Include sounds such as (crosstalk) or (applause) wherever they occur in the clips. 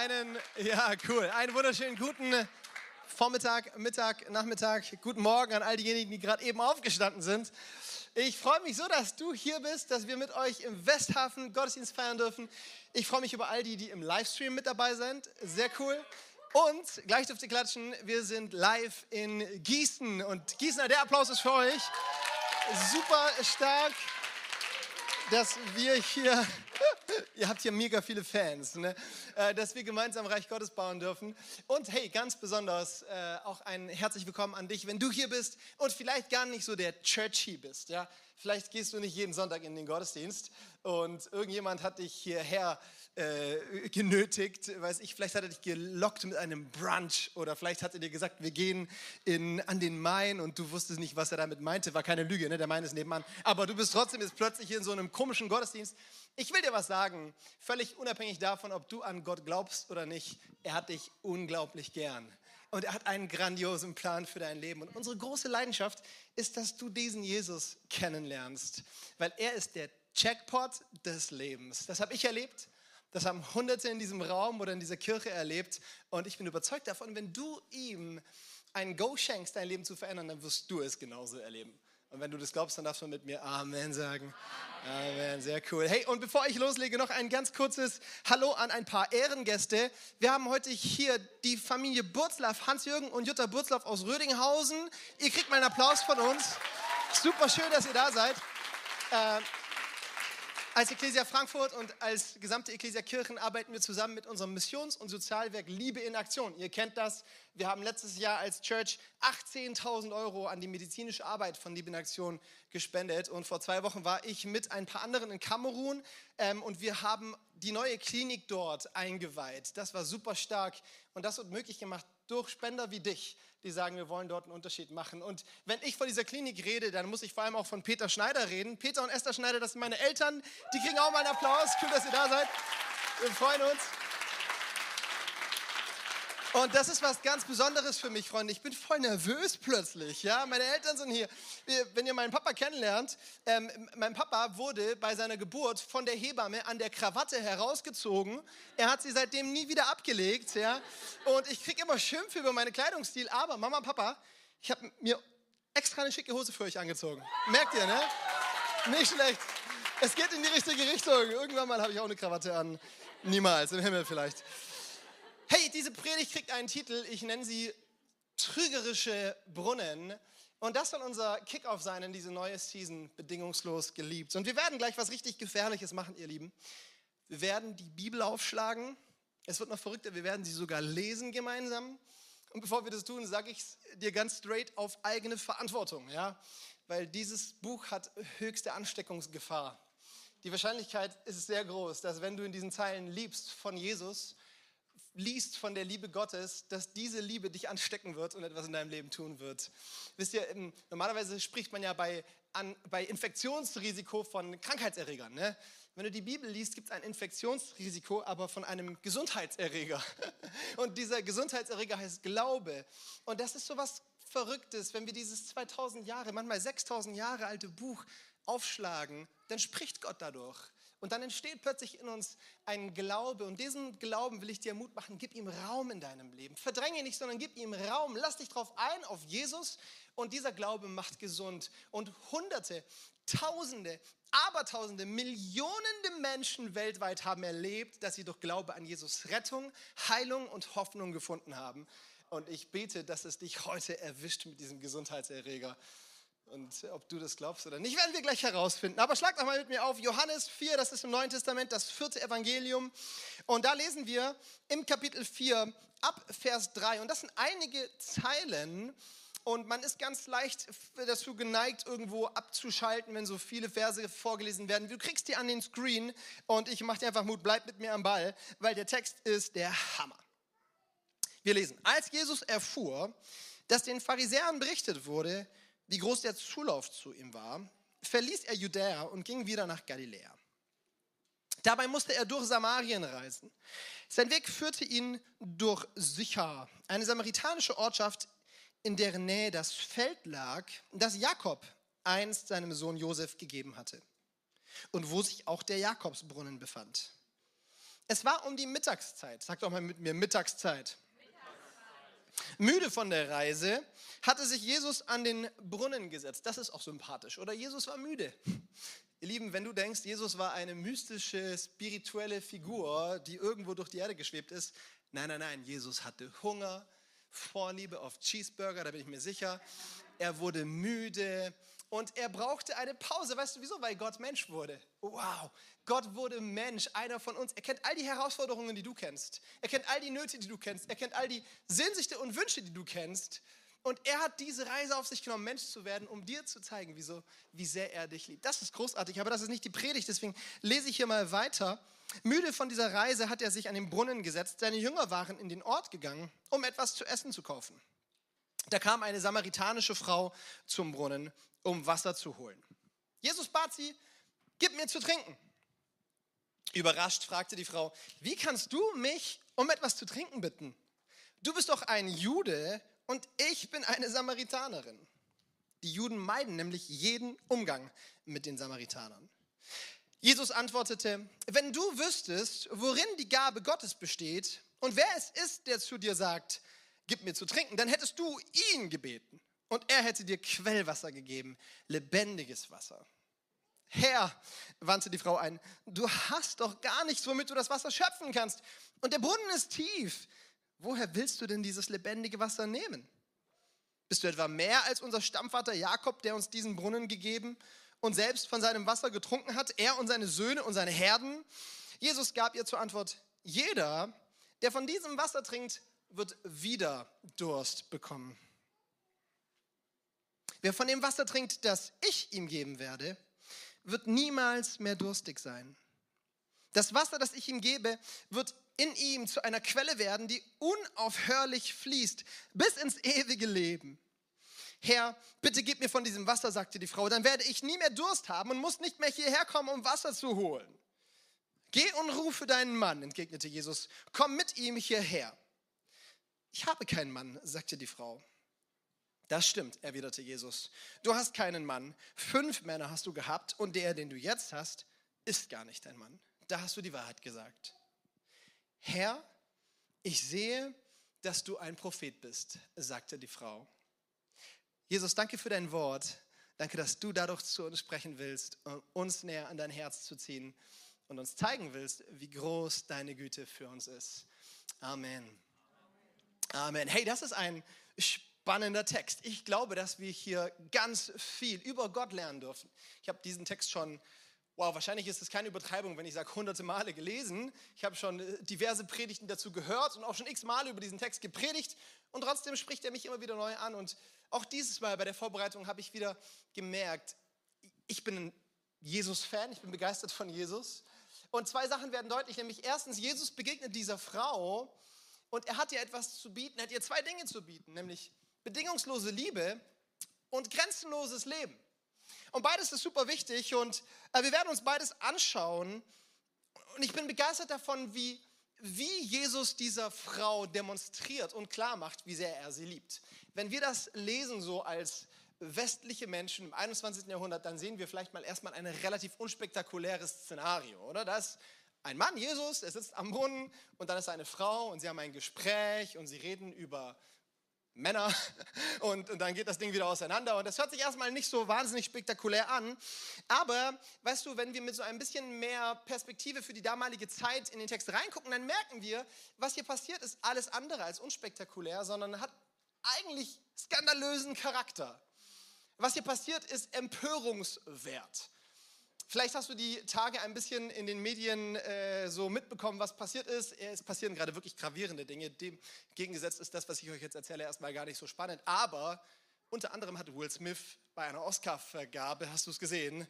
Einen, ja, cool. Einen wunderschönen guten Vormittag, Mittag, Nachmittag, guten Morgen an all diejenigen, die gerade eben aufgestanden sind. Ich freue mich so, dass du hier bist, dass wir mit euch im Westhafen Gottesdienst feiern dürfen. Ich freue mich über all die, die im Livestream mit dabei sind. Sehr cool. Und gleich dürft ihr klatschen, wir sind live in Gießen. Und Gießener, der Applaus ist für euch. Super stark, dass wir hier (laughs) Ihr habt hier mega viele Fans, ne? Äh, dass wir gemeinsam Reich Gottes bauen dürfen. Und hey, ganz besonders äh, auch ein herzlich willkommen an dich, wenn du hier bist und vielleicht gar nicht so der Churchy bist. Ja? Vielleicht gehst du nicht jeden Sonntag in den Gottesdienst und irgendjemand hat dich hierher äh, genötigt, weiß ich, vielleicht hat er dich gelockt mit einem Brunch oder vielleicht hat er dir gesagt, wir gehen in, an den Main und du wusstest nicht, was er damit meinte. War keine Lüge, ne? der Main ist nebenan. Aber du bist trotzdem jetzt plötzlich in so einem komischen Gottesdienst. Ich will dir was sagen, völlig unabhängig davon, ob du an Gott glaubst oder nicht. Er hat dich unglaublich gern. Und er hat einen grandiosen Plan für dein Leben. Und unsere große Leidenschaft ist, dass du diesen Jesus kennenlernst. Weil er ist der Checkpot des Lebens. Das habe ich erlebt. Das haben Hunderte in diesem Raum oder in dieser Kirche erlebt. Und ich bin überzeugt davon, wenn du ihm ein Go schenkst, dein Leben zu verändern, dann wirst du es genauso erleben. Und wenn du das glaubst, dann darfst du mit mir Amen sagen. Amen, sehr cool. Hey, und bevor ich loslege, noch ein ganz kurzes Hallo an ein paar Ehrengäste. Wir haben heute hier die Familie Burzlaff, Hans-Jürgen und Jutta Burzlaff aus Rödinghausen. Ihr kriegt mal einen Applaus von uns. Super schön, dass ihr da seid. Äh, als Ecclesia Frankfurt und als gesamte Ecclesia Kirchen arbeiten wir zusammen mit unserem Missions- und Sozialwerk Liebe in Aktion. Ihr kennt das. Wir haben letztes Jahr als Church 18.000 Euro an die medizinische Arbeit von Liebe in Aktion gespendet. Und vor zwei Wochen war ich mit ein paar anderen in Kamerun ähm, und wir haben die neue Klinik dort eingeweiht. Das war super stark und das wird möglich gemacht durch Spender wie dich die sagen, wir wollen dort einen Unterschied machen. Und wenn ich von dieser Klinik rede, dann muss ich vor allem auch von Peter Schneider reden. Peter und Esther Schneider, das sind meine Eltern, die kriegen auch mal einen Applaus. Cool, dass ihr da seid. Wir freuen uns. Und das ist was ganz Besonderes für mich, Freunde. Ich bin voll nervös plötzlich. Ja, meine Eltern sind hier. Wenn ihr meinen Papa kennenlernt, ähm, mein Papa wurde bei seiner Geburt von der Hebamme an der Krawatte herausgezogen. Er hat sie seitdem nie wieder abgelegt. Ja, und ich kriege immer Schimpfe über meinen Kleidungsstil. Aber Mama, Papa, ich habe mir extra eine schicke Hose für euch angezogen. Merkt ihr, ne? Nicht schlecht. Es geht in die richtige Richtung. Irgendwann mal habe ich auch eine Krawatte an. Niemals, im Himmel vielleicht. Hey, diese Predigt kriegt einen Titel, ich nenne sie Trügerische Brunnen. Und das soll unser Kickoff sein in diese neue Season, bedingungslos geliebt. Und wir werden gleich was richtig Gefährliches machen, ihr Lieben. Wir werden die Bibel aufschlagen. Es wird noch verrückter, wir werden sie sogar lesen gemeinsam. Und bevor wir das tun, sage ich dir ganz straight auf eigene Verantwortung, ja? Weil dieses Buch hat höchste Ansteckungsgefahr. Die Wahrscheinlichkeit ist sehr groß, dass wenn du in diesen Zeilen liebst von Jesus, liest von der Liebe Gottes, dass diese Liebe dich anstecken wird und etwas in deinem Leben tun wird. Wisst ihr, normalerweise spricht man ja bei, an, bei Infektionsrisiko von Krankheitserregern. Ne? Wenn du die Bibel liest, gibt es ein Infektionsrisiko, aber von einem Gesundheitserreger. (laughs) Und dieser Gesundheitserreger heißt Glaube. Und das ist so was Verrücktes, wenn wir dieses 2000 Jahre, manchmal 6000 Jahre alte Buch aufschlagen, dann spricht Gott dadurch. Und dann entsteht plötzlich in uns ein Glaube. Und diesen Glauben will ich dir Mut machen. Gib ihm Raum in deinem Leben. Verdränge ihn nicht, sondern gib ihm Raum. Lass dich darauf ein, auf Jesus. Und dieser Glaube macht gesund. Und Hunderte, Tausende, Abertausende, Millionen Menschen weltweit haben erlebt, dass sie durch Glaube an Jesus Rettung, Heilung und Hoffnung gefunden haben. Und ich bete, dass es dich heute erwischt mit diesem Gesundheitserreger. Und ob du das glaubst oder nicht, werden wir gleich herausfinden. Aber schlag doch mal mit mir auf Johannes 4, das ist im Neuen Testament das vierte Evangelium. Und da lesen wir im Kapitel 4 ab Vers 3. Und das sind einige Zeilen. Und man ist ganz leicht dazu geneigt, irgendwo abzuschalten, wenn so viele Verse vorgelesen werden. Du kriegst die an den Screen und ich mache dir einfach Mut, bleib mit mir am Ball, weil der Text ist der Hammer. Wir lesen, als Jesus erfuhr, dass den Pharisäern berichtet wurde, wie groß der Zulauf zu ihm war, verließ er Judäa und ging wieder nach Galiläa. Dabei musste er durch Samarien reisen. Sein Weg führte ihn durch Sychar, eine samaritanische Ortschaft, in deren Nähe das Feld lag, das Jakob einst seinem Sohn Josef gegeben hatte und wo sich auch der Jakobsbrunnen befand. Es war um die Mittagszeit. Sag doch mal mit mir Mittagszeit. Müde von der Reise hatte sich Jesus an den Brunnen gesetzt. Das ist auch sympathisch, oder? Jesus war müde. Ihr Lieben, wenn du denkst, Jesus war eine mystische, spirituelle Figur, die irgendwo durch die Erde geschwebt ist, nein, nein, nein, Jesus hatte Hunger, Vorliebe auf Cheeseburger, da bin ich mir sicher. Er wurde müde und er brauchte eine Pause. Weißt du wieso? Weil Gott Mensch wurde. Wow, Gott wurde Mensch, einer von uns. Er kennt all die Herausforderungen, die du kennst. Er kennt all die Nöte, die du kennst. Er kennt all die Sehnsüchte und Wünsche, die du kennst. Und er hat diese Reise auf sich genommen, Mensch zu werden, um dir zu zeigen, wieso, wie sehr er dich liebt. Das ist großartig, aber das ist nicht die Predigt, deswegen lese ich hier mal weiter. Müde von dieser Reise hat er sich an den Brunnen gesetzt. Seine Jünger waren in den Ort gegangen, um etwas zu essen zu kaufen. Da kam eine samaritanische Frau zum Brunnen, um Wasser zu holen. Jesus bat sie, gib mir zu trinken. Überrascht fragte die Frau, wie kannst du mich um etwas zu trinken bitten? Du bist doch ein Jude und ich bin eine Samaritanerin. Die Juden meiden nämlich jeden Umgang mit den Samaritanern. Jesus antwortete, wenn du wüsstest, worin die Gabe Gottes besteht und wer es ist, der zu dir sagt, gib mir zu trinken, dann hättest du ihn gebeten und er hätte dir Quellwasser gegeben, lebendiges Wasser. Herr, wandte die Frau ein, du hast doch gar nichts, womit du das Wasser schöpfen kannst. Und der Brunnen ist tief woher willst du denn dieses lebendige Wasser nehmen? Bist du etwa mehr als unser Stammvater Jakob, der uns diesen Brunnen gegeben und selbst von seinem Wasser getrunken hat, er und seine Söhne und seine Herden? Jesus gab ihr zur Antwort, jeder, der von diesem Wasser trinkt, wird wieder Durst bekommen. Wer von dem Wasser trinkt, das ich ihm geben werde, wird niemals mehr durstig sein. Das Wasser, das ich ihm gebe, wird in ihm zu einer Quelle werden, die unaufhörlich fließt bis ins ewige Leben. Herr, bitte gib mir von diesem Wasser, sagte die Frau, dann werde ich nie mehr Durst haben und muss nicht mehr hierher kommen, um Wasser zu holen. Geh und rufe deinen Mann, entgegnete Jesus, komm mit ihm hierher. Ich habe keinen Mann, sagte die Frau. Das stimmt, erwiderte Jesus. Du hast keinen Mann. Fünf Männer hast du gehabt und der, den du jetzt hast, ist gar nicht dein Mann. Da hast du die Wahrheit gesagt. Herr, ich sehe, dass du ein Prophet bist, sagte die Frau. Jesus, danke für dein Wort. Danke, dass du dadurch zu uns sprechen willst, um uns näher an dein Herz zu ziehen und uns zeigen willst, wie groß deine Güte für uns ist. Amen. Amen. Hey, das ist ein spannender Text. Ich glaube, dass wir hier ganz viel über Gott lernen dürfen. Ich habe diesen Text schon wow, wahrscheinlich ist es keine Übertreibung, wenn ich sage, hunderte Male gelesen. Ich habe schon äh, diverse Predigten dazu gehört und auch schon x Male über diesen Text gepredigt. Und trotzdem spricht er mich immer wieder neu an. Und auch dieses Mal bei der Vorbereitung habe ich wieder gemerkt, ich bin ein Jesus-Fan, ich bin begeistert von Jesus. Und zwei Sachen werden deutlich, nämlich erstens, Jesus begegnet dieser Frau und er hat ihr etwas zu bieten, er hat ihr zwei Dinge zu bieten, nämlich bedingungslose Liebe und grenzenloses Leben. Und beides ist super wichtig und äh, wir werden uns beides anschauen. Und ich bin begeistert davon, wie, wie Jesus dieser Frau demonstriert und klar macht, wie sehr er sie liebt. Wenn wir das lesen so als westliche Menschen im 21. Jahrhundert, dann sehen wir vielleicht mal erstmal ein relativ unspektakuläres Szenario, oder? Da ist ein Mann, Jesus, er sitzt am Brunnen und dann ist eine Frau und sie haben ein Gespräch und sie reden über Männer (laughs) und, und, dann geht das Ding wieder auseinander. Und das hört sich erstmal nicht so wahnsinnig spektakulär an. Aber weißt du, wenn wir mit so ein bisschen mehr Perspektive für die damalige Zeit in den Text reingucken, dann merken wir, was hier passiert ist alles andere als unspektakulär, sondern hat eigentlich skandalösen Charakter. Was hier passiert, ist Empörungswert. Vielleicht hast du die Tage ein bisschen in den Medien äh, so mitbekommen, was passiert ist. Es passieren gerade wirklich gravierende Dinge. Dem gegengesetzt ist das, was ich euch jetzt erzähle, erstmal gar nicht so spannend. Aber unter anderem hat Will Smith bei einer Oscar-Vergabe, hast du es gesehen,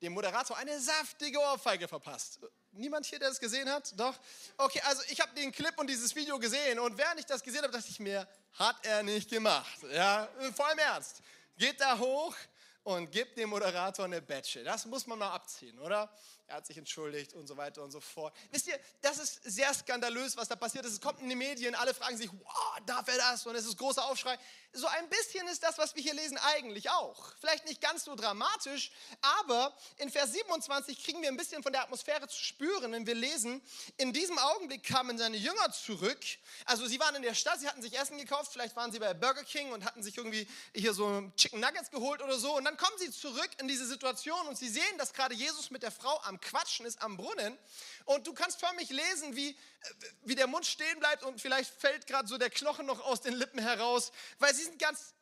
dem Moderator eine saftige Ohrfeige verpasst. Niemand hier, der das gesehen hat? Doch? Okay, also ich habe den Clip und dieses Video gesehen und während ich das gesehen habe, dachte ich mir, hat er nicht gemacht. Ja, voll im Ernst. Geht da hoch und gibt dem Moderator eine Betsche. Das muss man mal abziehen, oder? Er hat sich entschuldigt und so weiter und so fort. Wisst ihr, das ist sehr skandalös, was da passiert ist. Es kommt in die Medien, alle fragen sich, wow, darf er das? Und es ist großer Aufschrei. So ein bisschen ist das, was wir hier lesen, eigentlich auch. Vielleicht nicht ganz so dramatisch, aber in Vers 27 kriegen wir ein bisschen von der Atmosphäre zu spüren, wenn wir lesen, in diesem Augenblick kamen seine Jünger zurück. Also sie waren in der Stadt, sie hatten sich Essen gekauft, vielleicht waren sie bei Burger King und hatten sich irgendwie hier so Chicken Nuggets geholt oder so. Und dann kommen sie zurück in diese Situation und sie sehen, dass gerade Jesus mit der Frau am Quatschen ist am Brunnen. Und du kannst förmlich lesen, wie, wie der Mund stehen bleibt und vielleicht fällt gerade so der Knochen noch aus den Lippen heraus, weil sie sind ganz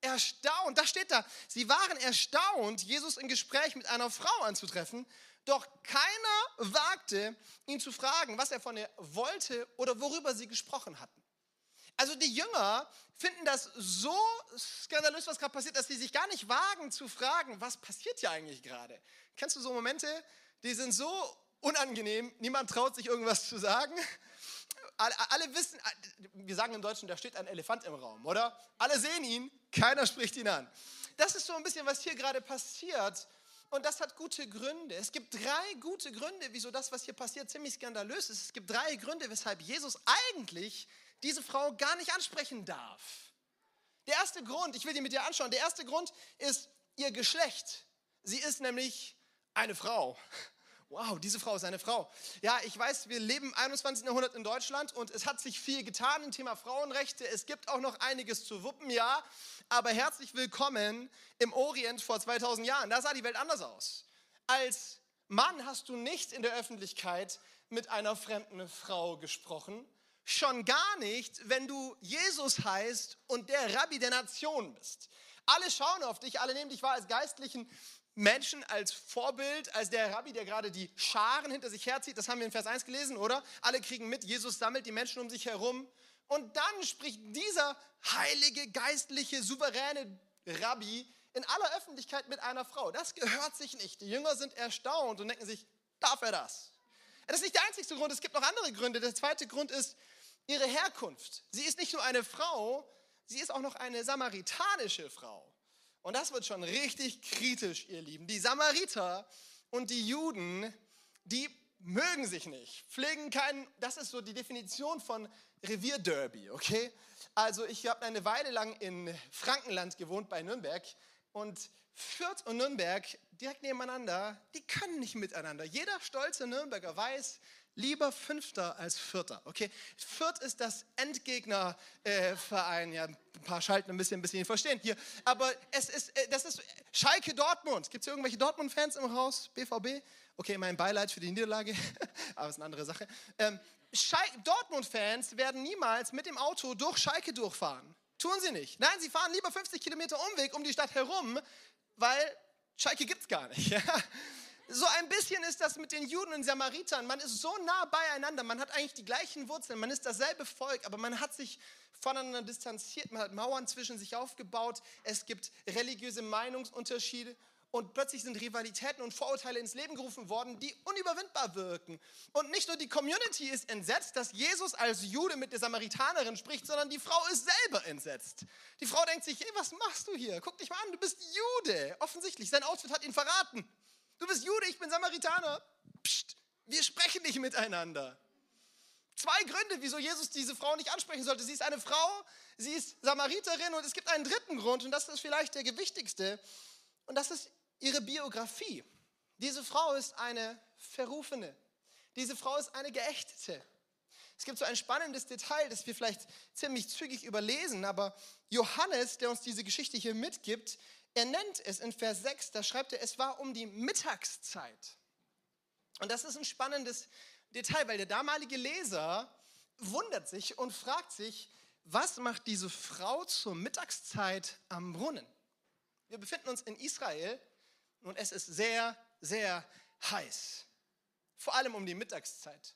erstaunt. Da steht da, sie waren erstaunt, Jesus im Gespräch mit einer Frau anzutreffen. Doch keiner wagte, ihn zu fragen, was er von ihr wollte oder worüber sie gesprochen hatten. Also die Jünger finden das so skandalös, was gerade passiert, dass sie sich gar nicht wagen zu fragen, was passiert hier eigentlich gerade. Kennst du so Momente, die sind so unangenehm, niemand traut sich irgendwas zu sagen? Alle, wissen, wir sagen im Deutschen, da steht ein Elefant im Raum, oder? Alle sehen ihn, keiner spricht ihn an. Das ist so ein bisschen, was hier gerade passiert. Und das hat gute Gründe. Es gibt drei gute Gründe, wieso das, was hier passiert, ziemlich skandalös ist. Es gibt drei Gründe, weshalb Jesus eigentlich diese Frau gar nicht ansprechen darf. Der erste Grund, ich will die mit dir anschauen, der erste Grund ist ihr Geschlecht. Sie ist nämlich eine Frau. Wow, diese Frau ist eine Frau. Ja, ich weiß, wir leben im 21. Jahrhundert in Deutschland und es hat sich viel getan im Thema Frauenrechte. Es gibt auch noch einiges zu wuppen, ja. Aber herzlich willkommen im Orient vor 2000 Jahren. Da sah die Welt anders aus. Als Mann hast du nicht in der Öffentlichkeit mit einer fremden Frau gesprochen. Schon gar nicht, wenn du Jesus heißt und der Rabbi der Nation bist. Alle schauen auf dich, alle nehmen dich wahr als geistlichen Menschen, als Vorbild, als der Rabbi, der gerade die Scharen hinter sich herzieht. Das haben wir in Vers 1 gelesen, oder? Alle kriegen mit, Jesus sammelt die Menschen um sich herum. Und dann spricht dieser heilige, geistliche, souveräne Rabbi in aller Öffentlichkeit mit einer Frau. Das gehört sich nicht. Die Jünger sind erstaunt und denken sich, darf er das? Das ist nicht der einzige Grund, es gibt noch andere Gründe. Der zweite Grund ist, ihre Herkunft. Sie ist nicht nur eine Frau, sie ist auch noch eine samaritanische Frau. Und das wird schon richtig kritisch, ihr Lieben. Die Samariter und die Juden, die mögen sich nicht, pflegen keinen, das ist so die Definition von Revierderby, okay? Also ich habe eine Weile lang in Frankenland gewohnt bei Nürnberg und Fürth und Nürnberg direkt nebeneinander, die können nicht miteinander. Jeder stolze Nürnberger weiß, Lieber Fünfter als Vierter. Okay, Fürth ist das Endgegnerverein. Äh, ja, ein paar schalten ein bisschen, ein bisschen verstehen hier. Aber es ist, äh, das ist Schalke Dortmund. Gibt es irgendwelche Dortmund-Fans im Haus? BVB? Okay, mein Beileid für die Niederlage, (laughs) aber ist eine andere Sache. Ähm, Dortmund-Fans werden niemals mit dem Auto durch Schalke durchfahren. Tun sie nicht. Nein, sie fahren lieber 50 Kilometer Umweg um die Stadt herum, weil Schalke gibt es gar nicht. (laughs) So ein bisschen ist das mit den Juden und Samaritern. Man ist so nah beieinander, man hat eigentlich die gleichen Wurzeln, man ist dasselbe Volk, aber man hat sich voneinander distanziert, man hat Mauern zwischen sich aufgebaut, es gibt religiöse Meinungsunterschiede und plötzlich sind Rivalitäten und Vorurteile ins Leben gerufen worden, die unüberwindbar wirken. Und nicht nur die Community ist entsetzt, dass Jesus als Jude mit der Samaritanerin spricht, sondern die Frau ist selber entsetzt. Die Frau denkt sich, hey, was machst du hier? Guck dich mal an, du bist Jude. Offensichtlich, sein Outfit hat ihn verraten. Du bist Jude, ich bin Samaritaner. Psst, wir sprechen nicht miteinander. Zwei Gründe, wieso Jesus diese Frau nicht ansprechen sollte. Sie ist eine Frau, sie ist Samariterin und es gibt einen dritten Grund und das ist vielleicht der gewichtigste und das ist ihre Biografie. Diese Frau ist eine Verrufene. Diese Frau ist eine Geächtete. Es gibt so ein spannendes Detail, das wir vielleicht ziemlich zügig überlesen, aber Johannes, der uns diese Geschichte hier mitgibt, er nennt es in Vers 6, da schreibt er, es war um die Mittagszeit. Und das ist ein spannendes Detail, weil der damalige Leser wundert sich und fragt sich, was macht diese Frau zur Mittagszeit am Brunnen? Wir befinden uns in Israel und es ist sehr, sehr heiß. Vor allem um die Mittagszeit.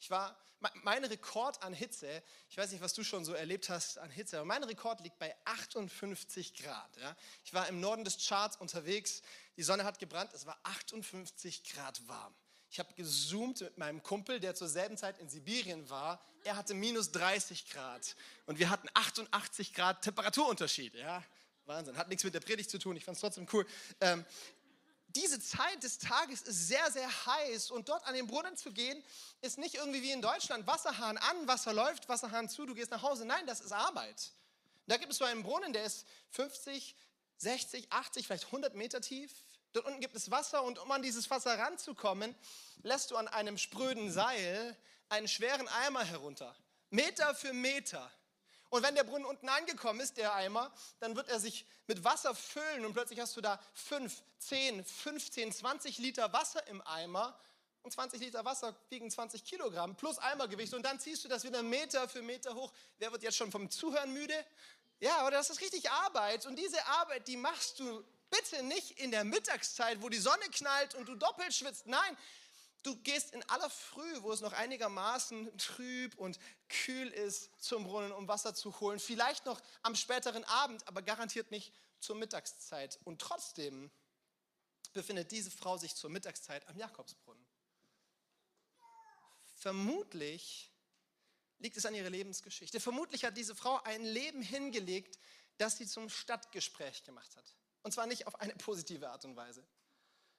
Ich war mein Rekord an Hitze, ich weiß nicht, was du schon so erlebt hast an Hitze, aber mein Rekord liegt bei 58 Grad. Ja? Ich war im Norden des Charts unterwegs, die Sonne hat gebrannt, es war 58 Grad warm. Ich habe gezoomt mit meinem Kumpel, der zur selben Zeit in Sibirien war. Er hatte minus 30 Grad und wir hatten 88 Grad Temperaturunterschied. Ja? Wahnsinn, hat nichts mit der Predigt zu tun, ich fand es trotzdem cool. Ähm, diese Zeit des Tages ist sehr, sehr heiß und dort an den Brunnen zu gehen, ist nicht irgendwie wie in Deutschland, Wasserhahn an, Wasser läuft, Wasserhahn zu, du gehst nach Hause. Nein, das ist Arbeit. Da gibt es so einen Brunnen, der ist 50, 60, 80, vielleicht 100 Meter tief. Dort unten gibt es Wasser und um an dieses Wasser ranzukommen, lässt du an einem spröden Seil einen schweren Eimer herunter. Meter für Meter. Und wenn der Brunnen unten angekommen ist, der Eimer, dann wird er sich mit Wasser füllen und plötzlich hast du da 5, 10, 15, 20 Liter Wasser im Eimer. Und 20 Liter Wasser wiegen 20 Kilogramm plus Eimergewicht. Und dann ziehst du das wieder Meter für Meter hoch. Wer wird jetzt schon vom Zuhören müde? Ja, aber das ist richtig Arbeit. Und diese Arbeit, die machst du bitte nicht in der Mittagszeit, wo die Sonne knallt und du doppelt schwitzt. Nein, Du gehst in aller Früh, wo es noch einigermaßen trüb und kühl ist, zum Brunnen, um Wasser zu holen. Vielleicht noch am späteren Abend, aber garantiert nicht zur Mittagszeit. Und trotzdem befindet diese Frau sich zur Mittagszeit am Jakobsbrunnen. Vermutlich liegt es an ihrer Lebensgeschichte. Vermutlich hat diese Frau ein Leben hingelegt, das sie zum Stadtgespräch gemacht hat. Und zwar nicht auf eine positive Art und Weise.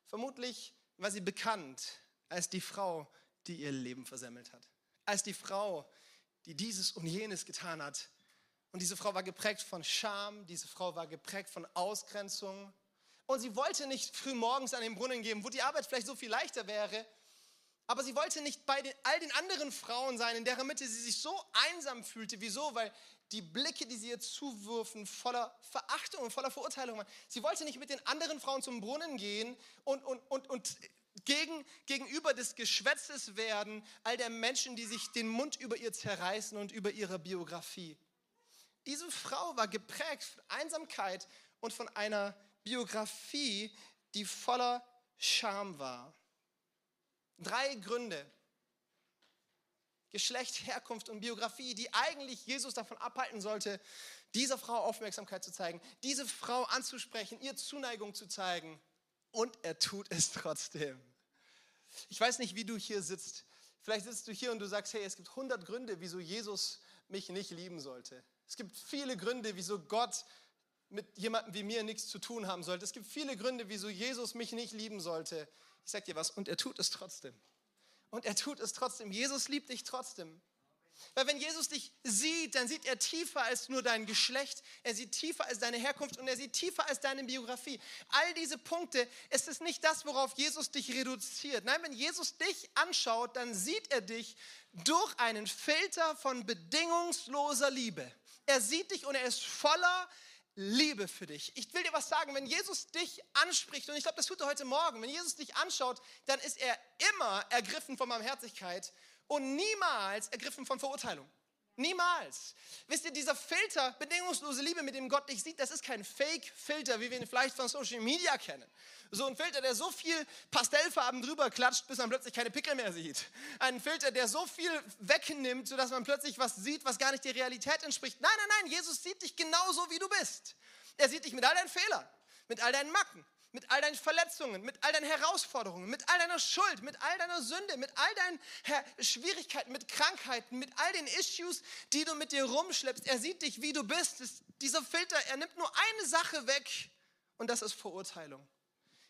Vermutlich war sie bekannt als die Frau, die ihr Leben versemmelt hat. Als die Frau, die dieses und jenes getan hat. Und diese Frau war geprägt von Scham, diese Frau war geprägt von Ausgrenzung. Und sie wollte nicht früh morgens an den Brunnen gehen, wo die Arbeit vielleicht so viel leichter wäre. Aber sie wollte nicht bei den, all den anderen Frauen sein, in deren Mitte sie sich so einsam fühlte. Wieso? Weil die Blicke, die sie ihr zuwürfen, voller Verachtung und voller Verurteilung waren. Sie wollte nicht mit den anderen Frauen zum Brunnen gehen und, und, und, und gegen, gegenüber des Geschwätzes werden all der Menschen, die sich den Mund über ihr zerreißen und über ihre Biografie. Diese Frau war geprägt von Einsamkeit und von einer Biografie, die voller Scham war. Drei Gründe, Geschlecht, Herkunft und Biografie, die eigentlich Jesus davon abhalten sollte, dieser Frau Aufmerksamkeit zu zeigen, diese Frau anzusprechen, ihr Zuneigung zu zeigen und er tut es trotzdem. Ich weiß nicht, wie du hier sitzt. Vielleicht sitzt du hier und du sagst, hey, es gibt 100 Gründe, wieso Jesus mich nicht lieben sollte. Es gibt viele Gründe, wieso Gott mit jemandem wie mir nichts zu tun haben sollte. Es gibt viele Gründe, wieso Jesus mich nicht lieben sollte. Ich sag dir was, und er tut es trotzdem. Und er tut es trotzdem. Jesus liebt dich trotzdem. Weil wenn Jesus dich sieht, dann sieht er tiefer als nur dein Geschlecht, er sieht tiefer als deine Herkunft und er sieht tiefer als deine Biografie. All diese Punkte, es ist nicht das, worauf Jesus dich reduziert. Nein, wenn Jesus dich anschaut, dann sieht er dich durch einen Filter von bedingungsloser Liebe. Er sieht dich und er ist voller Liebe für dich. Ich will dir was sagen, wenn Jesus dich anspricht, und ich glaube, das tut er heute Morgen, wenn Jesus dich anschaut, dann ist er immer ergriffen von Barmherzigkeit und niemals ergriffen von Verurteilung. Niemals. Wisst ihr, dieser Filter, bedingungslose Liebe, mit dem Gott dich sieht, das ist kein Fake-Filter, wie wir ihn vielleicht von Social Media kennen. So ein Filter, der so viel Pastellfarben drüber klatscht, bis man plötzlich keine Pickel mehr sieht. Ein Filter, der so viel wegnimmt, sodass man plötzlich was sieht, was gar nicht der Realität entspricht. Nein, nein, nein, Jesus sieht dich genauso, wie du bist. Er sieht dich mit all deinen Fehlern, mit all deinen Macken, mit all deinen Verletzungen, mit all deinen Herausforderungen, mit all deiner Schuld, mit all deiner Sünde, mit all deinen Schwierigkeiten, mit Krankheiten, mit all den Issues, die du mit dir rumschleppst. Er sieht dich, wie du bist. Das, dieser Filter, er nimmt nur eine Sache weg und das ist Verurteilung.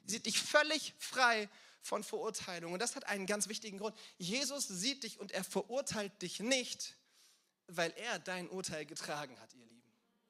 Er sieht dich völlig frei von Verurteilung und das hat einen ganz wichtigen Grund. Jesus sieht dich und er verurteilt dich nicht, weil er dein Urteil getragen hat, ihr Lieben.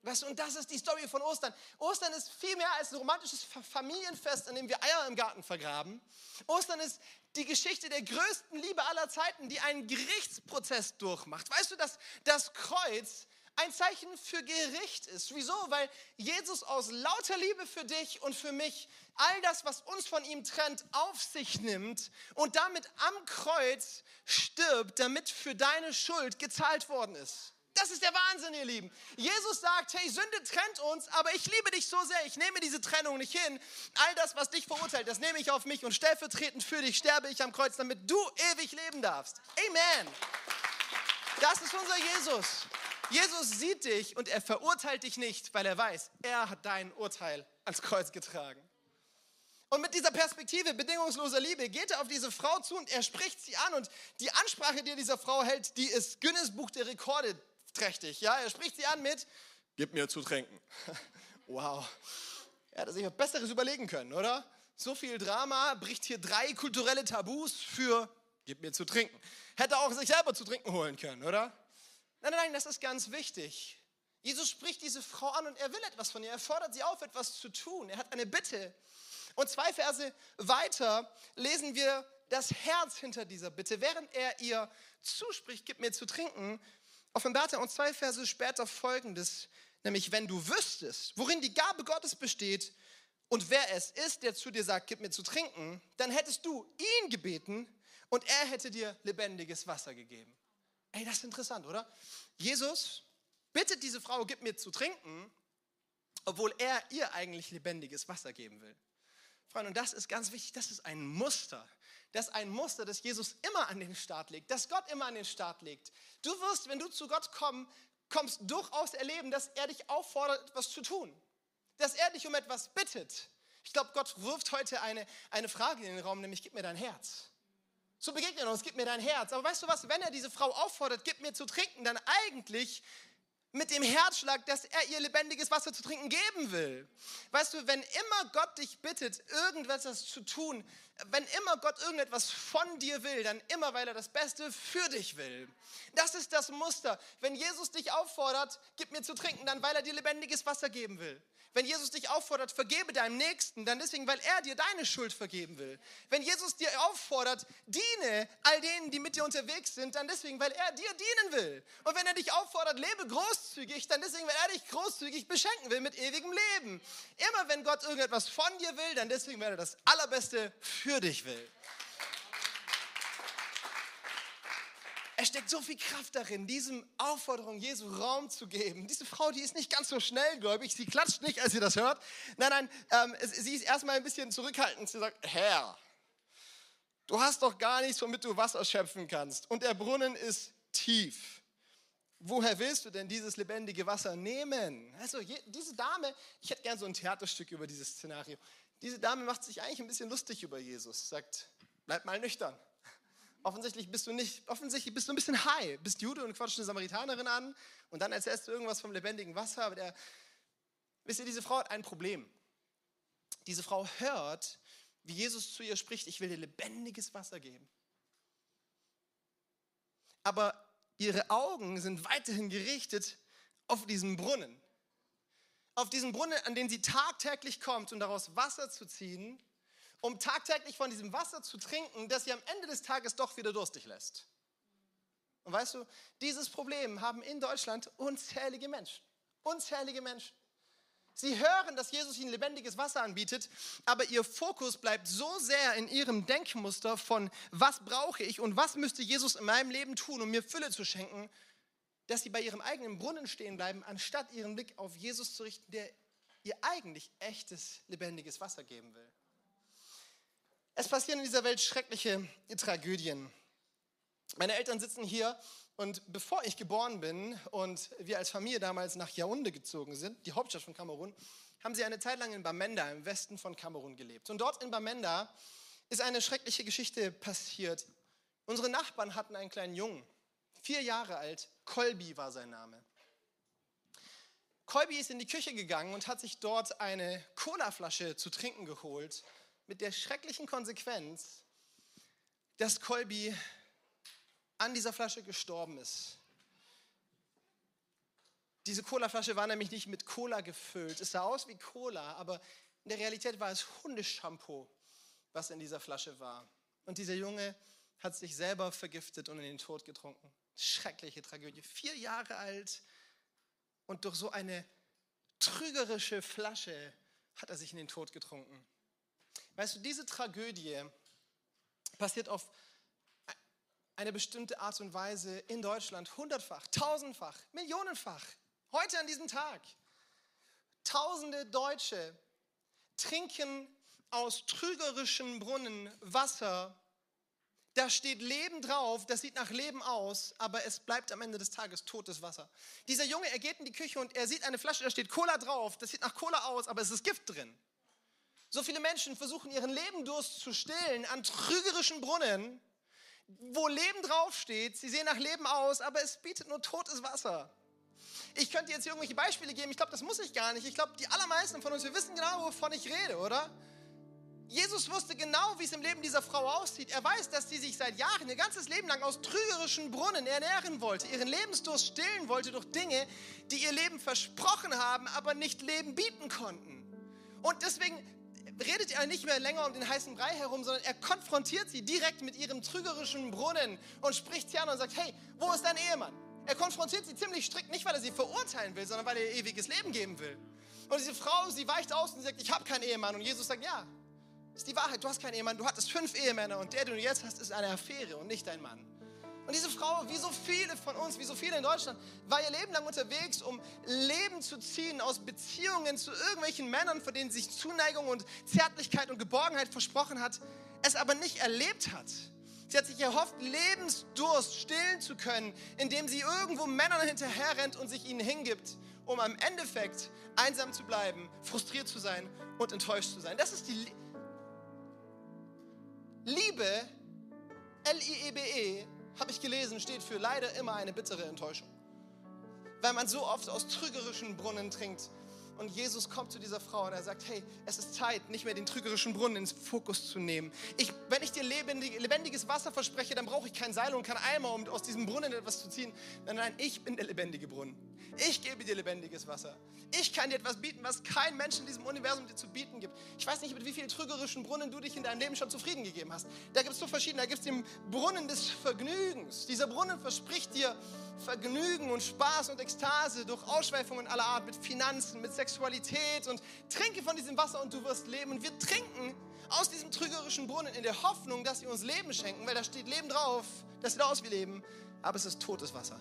Weißt du, und das ist die Story von Ostern. Ostern ist viel mehr als ein romantisches Familienfest, an dem wir Eier im Garten vergraben. Ostern ist die Geschichte der größten Liebe aller Zeiten, die einen Gerichtsprozess durchmacht. Weißt du, dass das Kreuz ein Zeichen für Gericht ist. Wieso? Weil Jesus aus lauter Liebe für dich und für mich all das, was uns von ihm trennt, auf sich nimmt und damit am Kreuz stirbt, damit für deine Schuld gezahlt worden ist. Das ist der Wahnsinn, ihr Lieben. Jesus sagt, hey, Sünde trennt uns, aber ich liebe dich so sehr, ich nehme diese Trennung nicht hin. All das, was dich verurteilt, das nehme ich auf mich und stellvertretend für dich sterbe ich am Kreuz, damit du ewig leben darfst. Amen. Das ist unser Jesus. Jesus sieht dich und er verurteilt dich nicht, weil er weiß, er hat dein Urteil ans Kreuz getragen. Und mit dieser Perspektive bedingungsloser Liebe geht er auf diese Frau zu und er spricht sie an. Und die Ansprache, die er dieser Frau hält, die ist Guinness Buch der Rekorde trächtig. Ja, er spricht sie an mit, gib mir zu trinken. (laughs) wow. Er hätte sich was Besseres überlegen können, oder? so viel Drama, bricht hier drei kulturelle Tabus für, gib mir zu trinken. Hätte auch sich selber zu trinken holen können, oder? Nein, nein, nein, das ist ganz wichtig. Jesus spricht diese Frau an und er will etwas von ihr. Er fordert sie auf, etwas zu tun. Er hat eine Bitte. Und zwei Verse weiter lesen wir das Herz hinter dieser Bitte. Während er ihr zuspricht, gib mir zu trinken, offenbart er uns zwei Verse später folgendes, nämlich wenn du wüsstest, worin die Gabe Gottes besteht und wer es ist, der zu dir sagt, gib mir zu trinken, dann hättest du ihn gebeten und er hätte dir lebendiges Wasser gegeben. Ey, das ist interessant, oder? Jesus bittet diese Frau, gib mir zu trinken, obwohl er ihr eigentlich lebendiges Wasser geben will. Freunde, und das ist ganz wichtig, das ist ein Muster. Das ein Muster, das Jesus immer an den Start legt, das Gott immer an den Start legt. Du wirst, wenn du zu Gott komm, kommst, durchaus erleben, dass er dich auffordert, etwas zu tun. Dass er dich um etwas bittet. Ich glaube, Gott wirft heute eine, eine Frage in den Raum, nämlich gib mir dein Herz. So begegnet uns, gib mir dein Herz. Aber weißt du was, wenn er diese Frau auffordert, gib mir zu trinken, dann eigentlich mit dem Herzschlag, dass er ihr lebendiges Wasser zu trinken geben will. Weißt du, wenn immer Gott dich bittet, irgendetwas zu tun, wenn immer Gott irgendetwas von dir will, dann immer, weil er das Beste für dich will. Das ist das Muster. Wenn Jesus dich auffordert, gib mir zu trinken, dann weil er dir lebendiges Wasser geben will. Wenn Jesus dich auffordert, vergebe deinem Nächsten, dann deswegen, weil er dir deine Schuld vergeben will. Wenn Jesus dir auffordert, diene all denen, die mit dir unterwegs sind, dann deswegen, weil er dir dienen will. Und wenn er dich auffordert, lebe großzügig, dann deswegen, weil er dich großzügig beschenken will mit ewigem Leben. Immer wenn Gott irgendetwas von dir will, dann deswegen, weil er das Allerbeste für dich will. Es steckt so viel Kraft darin, diesem Aufforderung Jesu Raum zu geben. Diese Frau, die ist nicht ganz so schnellgläubig, sie klatscht nicht, als sie das hört. Nein, nein, ähm, sie ist erstmal ein bisschen zurückhaltend. Sie sagt, Herr, du hast doch gar nichts, womit du Wasser schöpfen kannst. Und der Brunnen ist tief. Woher willst du denn dieses lebendige Wasser nehmen? Also diese Dame, ich hätte gern so ein Theaterstück über dieses Szenario. Diese Dame macht sich eigentlich ein bisschen lustig über Jesus, sagt, bleib mal nüchtern offensichtlich bist du nicht, offensichtlich bist du ein bisschen high, bist Jude und quatscht eine Samaritanerin an und dann erzählst du irgendwas vom lebendigen Wasser, aber der, wisst ihr, diese Frau hat ein Problem. Diese Frau hört, wie Jesus zu ihr spricht, ich will dir lebendiges Wasser geben. Aber ihre Augen sind weiterhin gerichtet auf diesen Brunnen. Auf diesen Brunnen, an den sie tagtäglich kommt, um daraus Wasser zu ziehen um tagtäglich von diesem Wasser zu trinken, das sie am Ende des Tages doch wieder durstig lässt. Und weißt du, dieses Problem haben in Deutschland unzählige Menschen. Unzählige Menschen. Sie hören, dass Jesus ihnen lebendiges Wasser anbietet, aber ihr Fokus bleibt so sehr in ihrem Denkmuster von, was brauche ich und was müsste Jesus in meinem Leben tun, um mir Fülle zu schenken, dass sie bei ihrem eigenen Brunnen stehen bleiben, anstatt ihren Blick auf Jesus zu richten, der ihr eigentlich echtes, lebendiges Wasser geben will. Es passieren in dieser Welt schreckliche Tragödien. Meine Eltern sitzen hier und bevor ich geboren bin und wir als Familie damals nach Yaoundé gezogen sind, die Hauptstadt von Kamerun, haben sie eine Zeit lang in Bamenda im Westen von Kamerun gelebt. Und dort in Bamenda ist eine schreckliche Geschichte passiert. Unsere Nachbarn hatten einen kleinen Jungen, vier Jahre alt, Kolbi war sein Name. Kolbi ist in die Küche gegangen und hat sich dort eine Colaflasche zu trinken geholt mit der schrecklichen Konsequenz, dass Colby an dieser Flasche gestorben ist. Diese Colaflasche war nämlich nicht mit Cola gefüllt. Es sah aus wie Cola, aber in der Realität war es Hundeschampoo, was in dieser Flasche war. Und dieser Junge hat sich selber vergiftet und in den Tod getrunken. Schreckliche Tragödie. Vier Jahre alt und durch so eine trügerische Flasche hat er sich in den Tod getrunken. Weißt du, diese Tragödie passiert auf eine bestimmte Art und Weise in Deutschland hundertfach, tausendfach, millionenfach. Heute an diesem Tag. Tausende Deutsche trinken aus trügerischen Brunnen Wasser. Da steht Leben drauf, das sieht nach Leben aus, aber es bleibt am Ende des Tages totes Wasser. Dieser Junge, er geht in die Küche und er sieht eine Flasche, da steht Cola drauf, das sieht nach Cola aus, aber es ist Gift drin. So viele Menschen versuchen ihren Lebendurst zu stillen an trügerischen Brunnen, wo Leben draufsteht. Sie sehen nach Leben aus, aber es bietet nur totes Wasser. Ich könnte jetzt hier irgendwelche Beispiele geben. Ich glaube, das muss ich gar nicht. Ich glaube, die allermeisten von uns, wir wissen genau, wovon ich rede, oder? Jesus wusste genau, wie es im Leben dieser Frau aussieht. Er weiß, dass sie sich seit Jahren, ihr ganzes Leben lang aus trügerischen Brunnen ernähren wollte, ihren Lebensdurst stillen wollte durch Dinge, die ihr Leben versprochen haben, aber nicht Leben bieten konnten. Und deswegen redet er nicht mehr länger um den heißen Brei herum, sondern er konfrontiert sie direkt mit ihrem trügerischen Brunnen und spricht sie an und sagt, hey, wo ist dein Ehemann? Er konfrontiert sie ziemlich strikt, nicht weil er sie verurteilen will, sondern weil er ihr ewiges Leben geben will. Und diese Frau, sie weicht aus und sagt, ich habe keinen Ehemann. Und Jesus sagt, ja, ist die Wahrheit, du hast keinen Ehemann, du hattest fünf Ehemänner und der, den du jetzt hast, ist eine Affäre und nicht dein Mann. Und diese Frau, wie so viele von uns, wie so viele in Deutschland, war ihr Leben lang unterwegs, um Leben zu ziehen aus Beziehungen zu irgendwelchen Männern, von denen sie sich Zuneigung und Zärtlichkeit und Geborgenheit versprochen hat, es aber nicht erlebt hat. Sie hat sich erhofft, Lebensdurst stillen zu können, indem sie irgendwo Männern hinterherrennt und sich ihnen hingibt, um am Endeffekt einsam zu bleiben, frustriert zu sein und enttäuscht zu sein. Das ist die Liebe, L-I-E-B-E, habe ich gelesen, steht für leider immer eine bittere Enttäuschung. Weil man so oft aus trügerischen Brunnen trinkt. Und Jesus kommt zu dieser Frau und er sagt, hey, es ist Zeit, nicht mehr den trügerischen Brunnen ins Fokus zu nehmen. Ich, wenn ich dir lebendig, lebendiges Wasser verspreche, dann brauche ich kein Seil und kein Eimer, um aus diesem Brunnen etwas zu ziehen. Nein, nein, ich bin der lebendige Brunnen. Ich gebe dir lebendiges Wasser. Ich kann dir etwas bieten, was kein Mensch in diesem Universum dir zu bieten gibt. Ich weiß nicht, mit wie vielen trügerischen Brunnen du dich in deinem Leben schon zufrieden gegeben hast. Da gibt es so verschiedene. Da gibt es den Brunnen des Vergnügens. Dieser Brunnen verspricht dir Vergnügen und Spaß und Ekstase durch Ausschweifungen aller Art, mit Finanzen, mit Sexualität und trinke von diesem Wasser und du wirst leben. Und wir trinken aus diesem trügerischen Brunnen in der Hoffnung, dass sie uns Leben schenken, weil da steht Leben drauf. Das sieht aus wie Leben, aber es ist totes Wasser.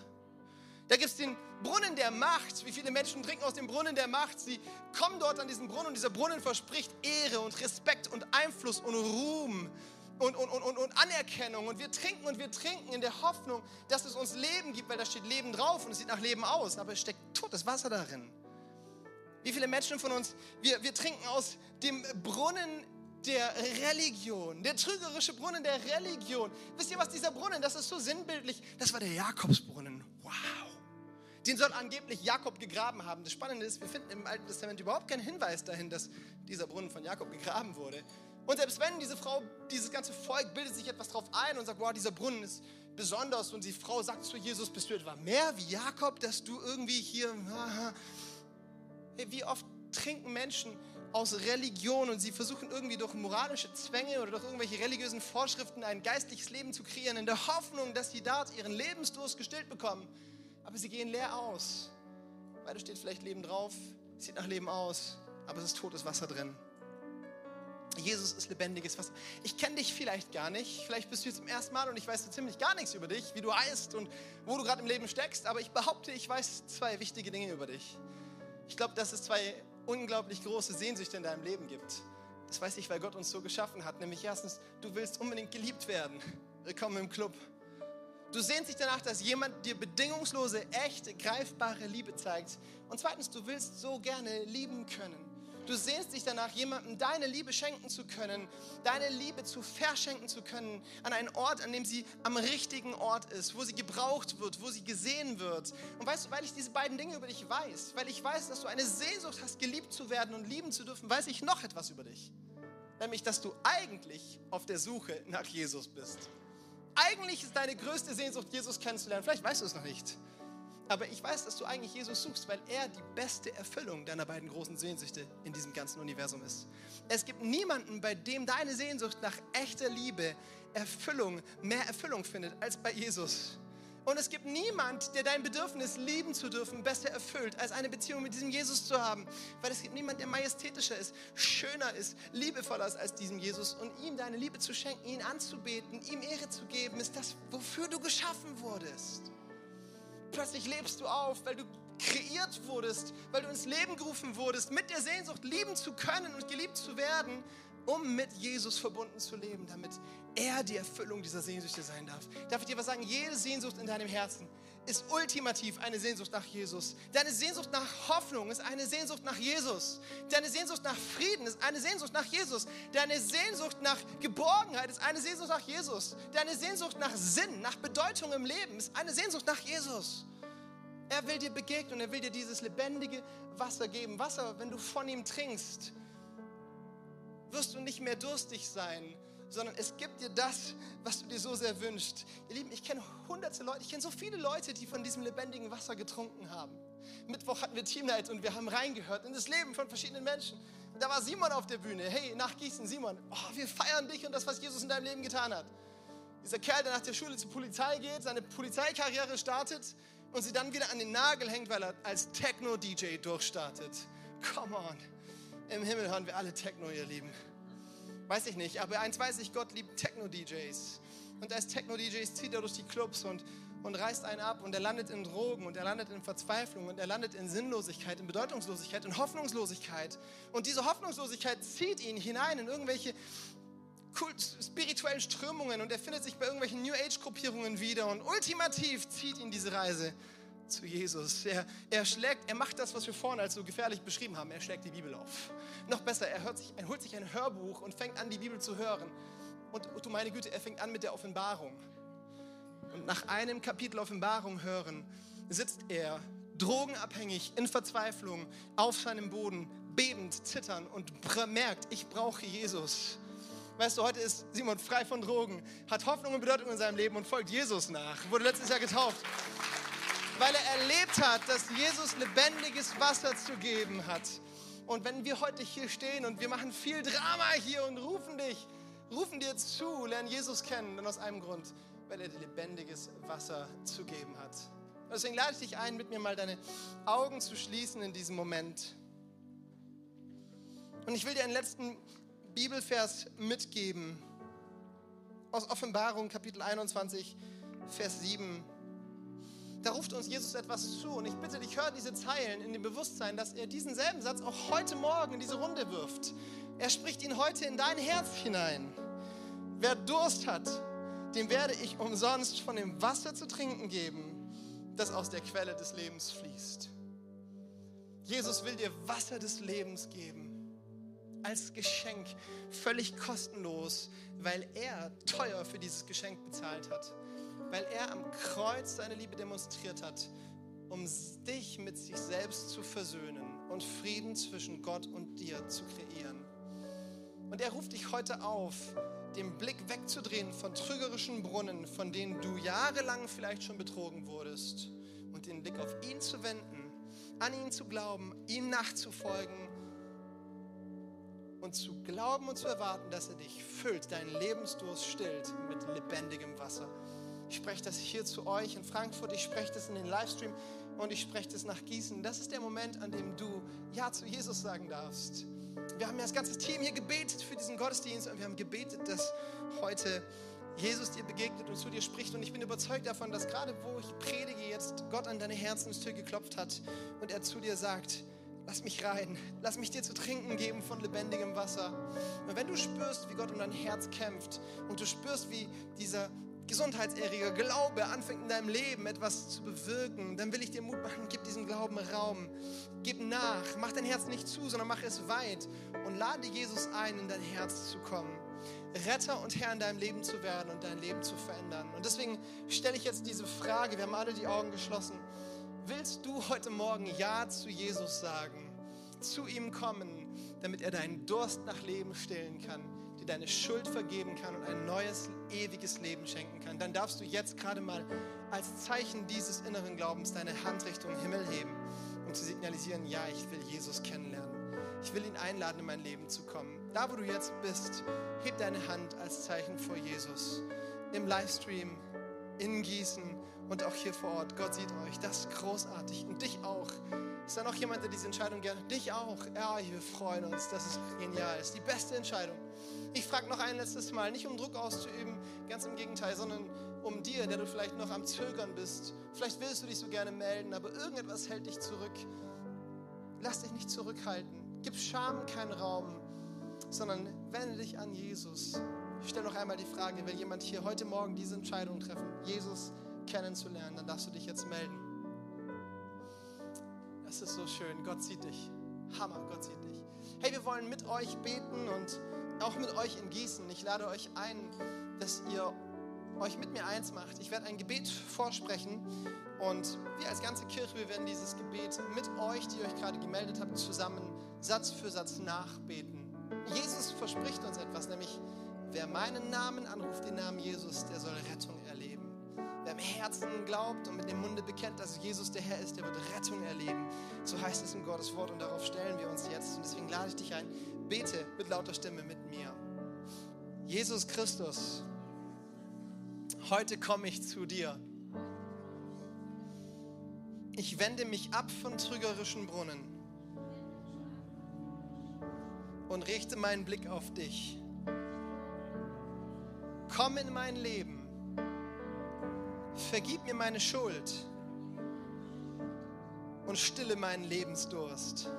Da gibt es den Brunnen der Macht. Wie viele Menschen trinken aus dem Brunnen der Macht? Sie kommen dort an diesen Brunnen und dieser Brunnen verspricht Ehre und Respekt und Einfluss und Ruhm und, und, und, und Anerkennung. Und wir trinken und wir trinken in der Hoffnung, dass es uns Leben gibt, weil da steht Leben drauf und es sieht nach Leben aus, aber es steckt totes Wasser darin. Wie viele Menschen von uns, wir, wir trinken aus dem Brunnen der Religion, der trügerische Brunnen der Religion. Wisst ihr was, dieser Brunnen, das ist so sinnbildlich, das war der Jakobsbrunnen. Wow. Den soll angeblich Jakob gegraben haben. Das Spannende ist, wir finden im Alten Testament überhaupt keinen Hinweis dahin, dass dieser Brunnen von Jakob gegraben wurde. Und selbst wenn diese Frau, dieses ganze Volk bildet sich etwas drauf ein und sagt, wow, dieser Brunnen ist besonders und die Frau sagt zu Jesus, bist du etwa mehr wie Jakob, dass du irgendwie hier, hey, wie oft trinken Menschen aus Religion und sie versuchen irgendwie durch moralische Zwänge oder durch irgendwelche religiösen Vorschriften ein geistliches Leben zu kreieren, in der Hoffnung, dass sie dort ihren Lebensdurst gestillt bekommen aber sie gehen leer aus. Weil da steht vielleicht Leben drauf, sieht nach Leben aus, aber es ist totes Wasser drin. Jesus ist lebendiges Wasser. Ich kenne dich vielleicht gar nicht. Vielleicht bist du jetzt zum ersten Mal und ich weiß so ziemlich gar nichts über dich, wie du heißt und wo du gerade im Leben steckst. Aber ich behaupte, ich weiß zwei wichtige Dinge über dich. Ich glaube, dass es zwei unglaublich große Sehnsüchte in deinem Leben gibt. Das weiß ich, weil Gott uns so geschaffen hat. Nämlich erstens, du willst unbedingt geliebt werden. Willkommen im Club. Du sehnst dich danach, dass jemand dir bedingungslose, echte, greifbare Liebe zeigt. Und zweitens, du willst so gerne lieben können. Du sehnst dich danach, jemandem deine Liebe schenken zu können, deine Liebe zu verschenken zu können, an einen Ort, an dem sie am richtigen Ort ist, wo sie gebraucht wird, wo sie gesehen wird. Und weißt du, weil ich diese beiden Dinge über dich weiß, weil ich weiß, dass du eine Sehnsucht hast, geliebt zu werden und lieben zu dürfen, weiß ich noch etwas über dich. Nämlich, dass du eigentlich auf der Suche nach Jesus bist. Eigentlich ist deine größte Sehnsucht, Jesus kennenzulernen. Vielleicht weißt du es noch nicht. Aber ich weiß, dass du eigentlich Jesus suchst, weil er die beste Erfüllung deiner beiden großen Sehnsüchte in diesem ganzen Universum ist. Es gibt niemanden, bei dem deine Sehnsucht nach echter Liebe, Erfüllung, mehr Erfüllung findet als bei Jesus. Und es gibt niemand, der dein Bedürfnis, lieben zu dürfen, besser erfüllt, als eine Beziehung mit diesem Jesus zu haben. Weil es gibt niemand, der majestätischer ist, schöner ist, liebevoller ist als diesem Jesus. Und ihm deine Liebe zu schenken, ihn anzubeten, ihm Ehre zu geben, ist das, wofür du geschaffen wurdest. Plötzlich lebst du auf, weil du kreiert wurdest, weil du ins Leben gerufen wurdest, mit der Sehnsucht lieben zu können und geliebt zu werden, um mit Jesus verbunden zu leben, damit er die Erfüllung dieser Sehnsüchte sein darf. Darf ich dir was sagen? Jede Sehnsucht in deinem Herzen ist ultimativ eine Sehnsucht nach Jesus. Deine Sehnsucht nach Hoffnung ist eine Sehnsucht nach Jesus. Deine Sehnsucht nach Frieden ist eine Sehnsucht nach Jesus. Deine Sehnsucht nach Geborgenheit ist eine Sehnsucht nach Jesus. Deine Sehnsucht nach Sinn, nach Bedeutung im Leben ist eine Sehnsucht nach Jesus. Er will dir begegnen, er will dir dieses lebendige Wasser geben. Wasser, wenn du von ihm trinkst, wirst du nicht mehr durstig sein, sondern es gibt dir das, was du dir so sehr wünschst. Ihr Lieben, ich kenne hunderte Leute, ich kenne so viele Leute, die von diesem lebendigen Wasser getrunken haben. Mittwoch hatten wir Teamnight und wir haben reingehört in das Leben von verschiedenen Menschen. Da war Simon auf der Bühne. Hey, nach Gießen, Simon, oh, wir feiern dich und das, was Jesus in deinem Leben getan hat. Dieser Kerl, der nach der Schule zur Polizei geht, seine Polizeikarriere startet und sie dann wieder an den Nagel hängt, weil er als Techno-DJ durchstartet. Come on. Im Himmel hören wir alle Techno, ihr Lieben. Weiß ich nicht, aber eins weiß ich, Gott liebt Techno-DJs. Und als Techno-DJs zieht er durch die Clubs und, und reißt einen ab und er landet in Drogen und er landet in Verzweiflung und er landet in Sinnlosigkeit, in Bedeutungslosigkeit, in Hoffnungslosigkeit. Und diese Hoffnungslosigkeit zieht ihn hinein in irgendwelche spirituellen Strömungen und er findet sich bei irgendwelchen New Age-Gruppierungen wieder und ultimativ zieht ihn diese Reise zu Jesus. Er, er schlägt, er macht das, was wir vorhin als so gefährlich beschrieben haben. Er schlägt die Bibel auf. Noch besser, er, hört sich, er holt sich ein Hörbuch und fängt an, die Bibel zu hören. Und du meine Güte, er fängt an mit der Offenbarung. Und nach einem Kapitel Offenbarung hören, sitzt er drogenabhängig, in Verzweiflung, auf seinem Boden, bebend, zittern und merkt, ich brauche Jesus. Weißt du, heute ist Simon frei von Drogen, hat Hoffnung und Bedeutung in seinem Leben und folgt Jesus nach. Wurde letztes Jahr getauft. Weil er erlebt hat, dass Jesus lebendiges Wasser zu geben hat. Und wenn wir heute hier stehen und wir machen viel Drama hier und rufen dich, rufen dir zu, lernen Jesus kennen, dann aus einem Grund, weil er dir lebendiges Wasser zu geben hat. Deswegen lade ich dich ein, mit mir mal deine Augen zu schließen in diesem Moment. Und ich will dir einen letzten Bibelvers mitgeben aus Offenbarung Kapitel 21, Vers 7. Da ruft uns Jesus etwas zu und ich bitte dich, hör diese Zeilen in dem Bewusstsein, dass er diesen selben Satz auch heute Morgen in diese Runde wirft. Er spricht ihn heute in dein Herz hinein. Wer Durst hat, dem werde ich umsonst von dem Wasser zu trinken geben, das aus der Quelle des Lebens fließt. Jesus will dir Wasser des Lebens geben als Geschenk, völlig kostenlos, weil er teuer für dieses Geschenk bezahlt hat, weil er am Kreuz seine Liebe demonstriert hat, um dich mit sich selbst zu versöhnen und Frieden zwischen Gott und dir zu kreieren. Und er ruft dich heute auf, den Blick wegzudrehen von trügerischen Brunnen, von denen du jahrelang vielleicht schon betrogen wurdest, und den Blick auf ihn zu wenden, an ihn zu glauben, ihm nachzufolgen und zu glauben und zu erwarten, dass er dich füllt, deinen Lebensdurst stillt mit lebendigem Wasser. Ich spreche das hier zu euch in Frankfurt, ich spreche das in den Livestream und ich spreche das nach Gießen. Das ist der Moment, an dem du Ja zu Jesus sagen darfst. Wir haben ja das ganze Team hier gebetet für diesen Gottesdienst und wir haben gebetet, dass heute Jesus dir begegnet und zu dir spricht. Und ich bin überzeugt davon, dass gerade wo ich predige, jetzt Gott an deine Herzenstür geklopft hat und er zu dir sagt, Lass mich rein. Lass mich dir zu trinken geben von lebendigem Wasser. Und wenn du spürst, wie Gott um dein Herz kämpft und du spürst, wie dieser gesundheitserreger Glaube anfängt in deinem Leben etwas zu bewirken, dann will ich dir Mut machen, gib diesem Glauben Raum. Gib nach. Mach dein Herz nicht zu, sondern mach es weit und lade Jesus ein, in dein Herz zu kommen. Retter und Herr in deinem Leben zu werden und dein Leben zu verändern. Und deswegen stelle ich jetzt diese Frage, wir haben alle die Augen geschlossen. Willst du heute Morgen Ja zu Jesus sagen, zu ihm kommen, damit er deinen Durst nach Leben stillen kann, dir deine Schuld vergeben kann und ein neues, ewiges Leben schenken kann? Dann darfst du jetzt gerade mal als Zeichen dieses inneren Glaubens deine Hand Richtung Himmel heben, um zu signalisieren, ja, ich will Jesus kennenlernen. Ich will ihn einladen, in mein Leben zu kommen. Da, wo du jetzt bist, heb deine Hand als Zeichen vor Jesus. Im Livestream, in Gießen und auch hier vor Ort. Gott sieht euch. Das ist großartig. Und dich auch. Ist da noch jemand, der diese Entscheidung gerne? Dich auch. Ja, wir freuen uns. Das ist genial. Das ist die beste Entscheidung. Ich frage noch ein letztes Mal, nicht um Druck auszuüben, ganz im Gegenteil, sondern um dir, der du vielleicht noch am Zögern bist. Vielleicht willst du dich so gerne melden, aber irgendetwas hält dich zurück. Lass dich nicht zurückhalten. Gib Scham keinen Raum, sondern wende dich an Jesus. Ich stelle noch einmal die Frage, will jemand hier heute Morgen diese Entscheidung treffen? Jesus kennenzulernen, dann darfst du dich jetzt melden. Das ist so schön. Gott sieht dich. Hammer, Gott sieht dich. Hey, wir wollen mit euch beten und auch mit euch in Gießen. Ich lade euch ein, dass ihr euch mit mir eins macht. Ich werde ein Gebet vorsprechen und wir als ganze Kirche, wir werden dieses Gebet mit euch, die euch gerade gemeldet habt, zusammen Satz für Satz nachbeten. Jesus verspricht uns etwas, nämlich wer meinen Namen anruft, den Namen Jesus, der soll Rettung Herzen glaubt und mit dem Munde bekennt, dass Jesus der Herr ist, der wird Rettung erleben. So heißt es in Gottes Wort und darauf stellen wir uns jetzt. Und deswegen lade ich dich ein, bete mit lauter Stimme mit mir. Jesus Christus, heute komme ich zu dir. Ich wende mich ab von trügerischen Brunnen und richte meinen Blick auf dich. Komm in mein Leben. Vergib mir meine Schuld und stille meinen Lebensdurst.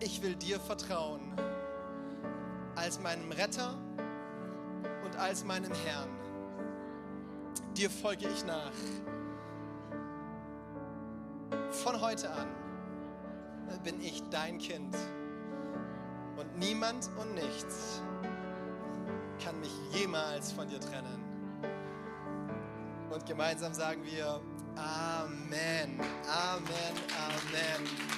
Ich will dir vertrauen als meinem Retter und als meinem Herrn. Dir folge ich nach. Von heute an bin ich dein Kind und niemand und nichts kann mich jemals von dir trennen. Und gemeinsam sagen wir Amen, Amen, Amen.